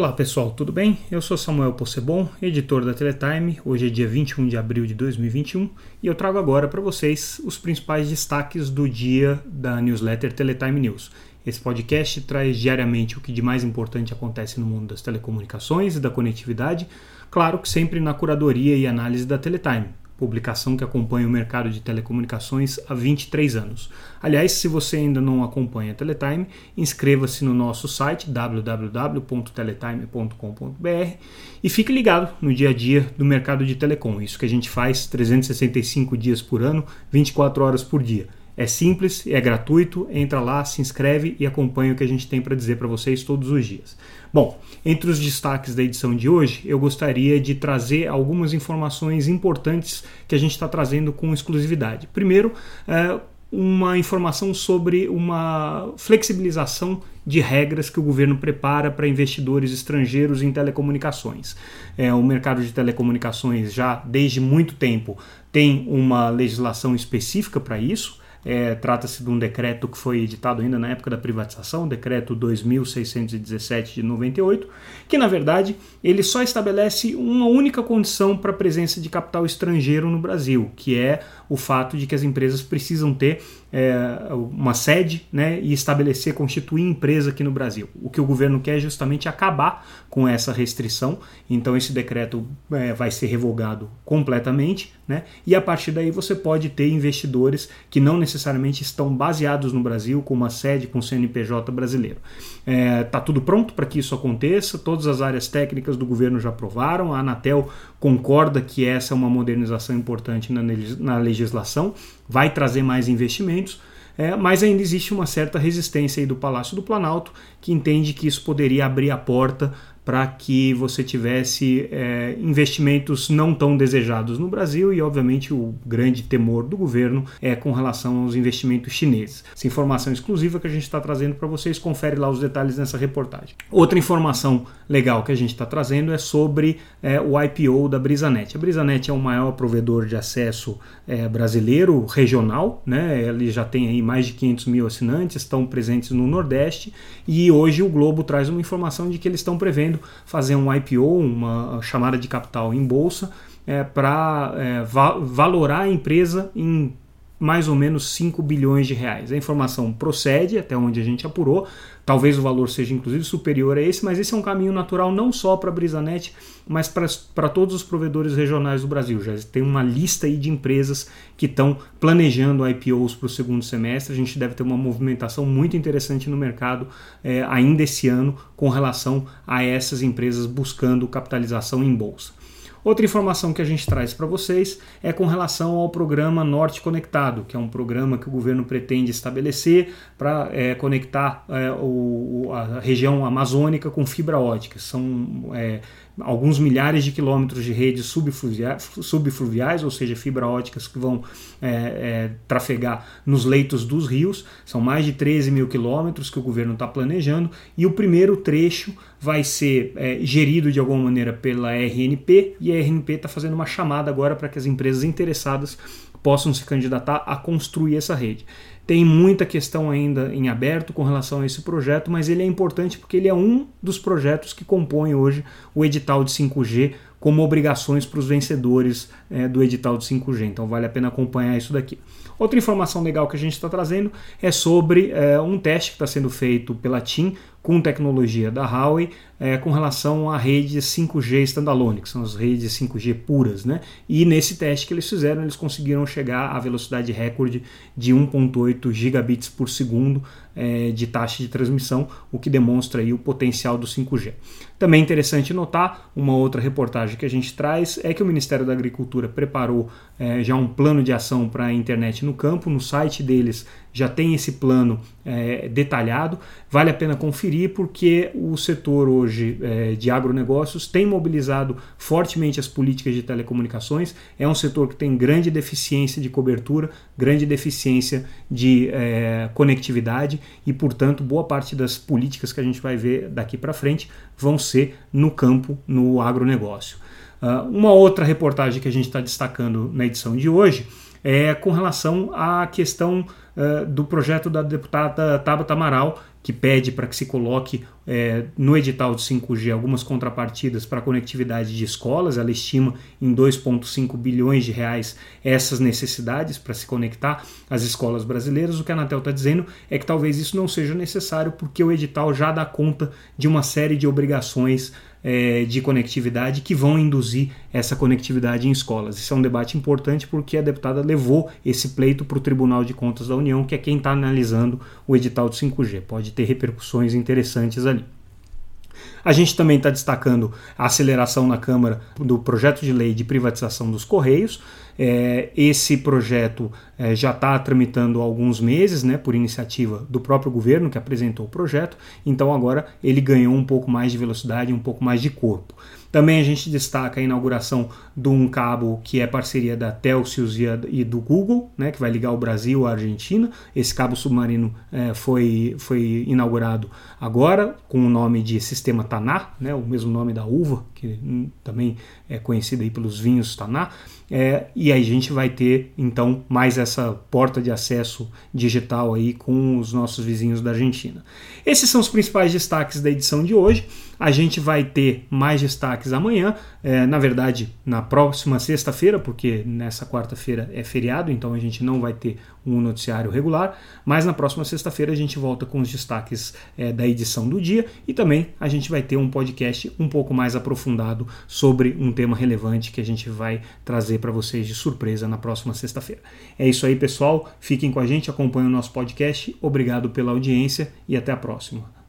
Olá pessoal, tudo bem? Eu sou Samuel Possebon, editor da Teletime. Hoje é dia 21 de abril de 2021 e eu trago agora para vocês os principais destaques do dia da newsletter Teletime News. Esse podcast traz diariamente o que de mais importante acontece no mundo das telecomunicações e da conectividade, claro que sempre na curadoria e análise da Teletime publicação que acompanha o mercado de telecomunicações há 23 anos. Aliás, se você ainda não acompanha a Teletime, inscreva-se no nosso site www.teletime.com.br e fique ligado no dia a dia do mercado de telecom. Isso que a gente faz 365 dias por ano, 24 horas por dia. É simples, é gratuito, entra lá, se inscreve e acompanha o que a gente tem para dizer para vocês todos os dias. Bom, entre os destaques da edição de hoje, eu gostaria de trazer algumas informações importantes que a gente está trazendo com exclusividade. Primeiro, é, uma informação sobre uma flexibilização de regras que o governo prepara para investidores estrangeiros em telecomunicações. É, o mercado de telecomunicações já desde muito tempo tem uma legislação específica para isso. É, Trata-se de um decreto que foi editado ainda na época da privatização, decreto 2617 de 98, que na verdade ele só estabelece uma única condição para a presença de capital estrangeiro no Brasil, que é o fato de que as empresas precisam ter é, uma sede né, e estabelecer, constituir empresa aqui no Brasil. O que o governo quer é justamente acabar com essa restrição, então esse decreto é, vai ser revogado completamente, né, e a partir daí você pode ter investidores que não necessariamente estão baseados no Brasil, com uma sede com CNPJ brasileiro. Está é, tudo pronto para que isso aconteça, todas as áreas técnicas do governo já aprovaram, a Anatel concorda que essa é uma modernização importante na, na legislação, vai trazer mais investimentos, é, mas ainda existe uma certa resistência aí do Palácio do Planalto, que entende que isso poderia abrir a porta para que você tivesse é, investimentos não tão desejados no Brasil e, obviamente, o grande temor do governo é com relação aos investimentos chineses. Essa informação exclusiva que a gente está trazendo para vocês, confere lá os detalhes nessa reportagem. Outra informação legal que a gente está trazendo é sobre é, o IPO da Brisanet. A Brisanet é o maior provedor de acesso é, brasileiro regional, né? ele já tem aí mais de 500 mil assinantes, estão presentes no Nordeste e hoje o Globo traz uma informação de que eles estão prevendo querendo fazer um IPO, uma chamada de capital em bolsa, é, para é, va valorar a empresa em mais ou menos 5 bilhões de reais. A informação procede, até onde a gente apurou, talvez o valor seja inclusive superior a esse, mas esse é um caminho natural não só para a Brisanet, mas para todos os provedores regionais do Brasil. Já tem uma lista aí de empresas que estão planejando IPOs para o segundo semestre. A gente deve ter uma movimentação muito interessante no mercado é, ainda esse ano com relação a essas empresas buscando capitalização em bolsa. Outra informação que a gente traz para vocês é com relação ao programa Norte Conectado, que é um programa que o governo pretende estabelecer para é, conectar é, o, a região amazônica com fibra ótica. São é, alguns milhares de quilômetros de redes subfluviais, subfluviais ou seja, fibra óticas que vão é, é, trafegar nos leitos dos rios. São mais de 13 mil quilômetros que o governo está planejando e o primeiro trecho vai ser é, gerido de alguma maneira pela RNP e a RNP está fazendo uma chamada agora para que as empresas interessadas possam se candidatar a construir essa rede. Tem muita questão ainda em aberto com relação a esse projeto, mas ele é importante porque ele é um dos projetos que compõem hoje o edital de 5G como obrigações para os vencedores é, do edital de 5G. Então vale a pena acompanhar isso daqui. Outra informação legal que a gente está trazendo é sobre é, um teste que está sendo feito pela TIM com tecnologia da Huawei é, com relação à rede 5G standalone, que são as redes 5G puras. Né? E nesse teste que eles fizeram, eles conseguiram chegar à velocidade recorde de 1.8 gigabits por segundo é, de taxa de transmissão, o que demonstra aí o potencial do 5G. Também é interessante notar, uma outra reportagem que a gente traz é que o Ministério da Agricultura preparou é, já um plano de ação para a internet no campo, no site deles já tem esse plano é, detalhado. Vale a pena conferir porque o setor hoje é, de agronegócios tem mobilizado fortemente as políticas de telecomunicações. É um setor que tem grande deficiência de cobertura, grande deficiência de é, conectividade e, portanto, boa parte das políticas que a gente vai ver daqui para frente vão ser no campo, no agronegócio. Uh, uma outra reportagem que a gente está destacando na edição de hoje é com relação à questão uh, do projeto da deputada Tabata Amaral, que pede para que se coloque é, no edital de 5G algumas contrapartidas para a conectividade de escolas. Ela estima em 2,5 bilhões de reais essas necessidades para se conectar às escolas brasileiras. O que a Anatel está dizendo é que talvez isso não seja necessário porque o edital já dá conta de uma série de obrigações é, de conectividade que vão induzir essa conectividade em escolas. Isso é um debate importante porque a deputada levou esse pleito para o Tribunal de Contas da União, que é quem está analisando o edital do 5G. Pode ter repercussões interessantes ali. A gente também está destacando a aceleração na Câmara do projeto de lei de privatização dos Correios. É, esse projeto é, já está tramitando há alguns meses, né, por iniciativa do próprio governo que apresentou o projeto, então agora ele ganhou um pouco mais de velocidade, um pouco mais de corpo. Também a gente destaca a inauguração de um cabo que é parceria da Telsius e do Google, né, que vai ligar o Brasil à Argentina. Esse cabo submarino é, foi, foi inaugurado agora com o nome de Sistema Taná, né, o mesmo nome da uva, que hum, também é conhecida aí pelos vinhos Taná. É, e aí a gente vai ter então mais essa porta de acesso digital aí com os nossos vizinhos da Argentina. Esses são os principais destaques da edição de hoje. A gente vai ter mais destaques amanhã, é, na verdade na próxima sexta-feira, porque nessa quarta-feira é feriado, então a gente não vai ter um noticiário regular. Mas na próxima sexta-feira a gente volta com os destaques é, da edição do dia e também a gente vai ter um podcast um pouco mais aprofundado sobre um tema relevante que a gente vai trazer para vocês de surpresa na próxima sexta-feira. É isso aí, pessoal. Fiquem com a gente, acompanhem o nosso podcast. Obrigado pela audiência e até a próxima.